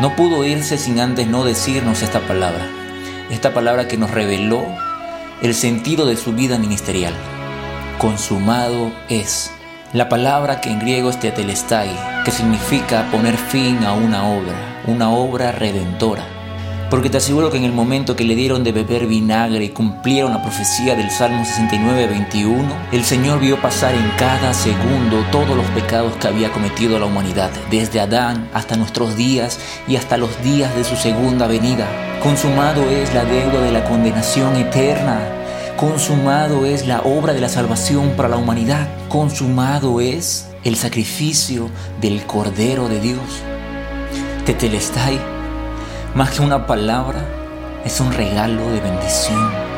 no pudo irse sin antes no decirnos esta palabra, esta palabra que nos reveló el sentido de su vida ministerial. Consumado es. La palabra que en griego es tetelestai, que significa poner fin a una obra, una obra redentora. Porque te aseguro que en el momento que le dieron de beber vinagre y cumplieron la profecía del Salmo 69, 21, el Señor vio pasar en cada segundo todos los pecados que había cometido la humanidad, desde Adán hasta nuestros días y hasta los días de su segunda venida. Consumado es la deuda de la condenación eterna. Consumado es la obra de la salvación para la humanidad. Consumado es el sacrificio del Cordero de Dios. Tetelestai más que una palabra, es un regalo de bendición.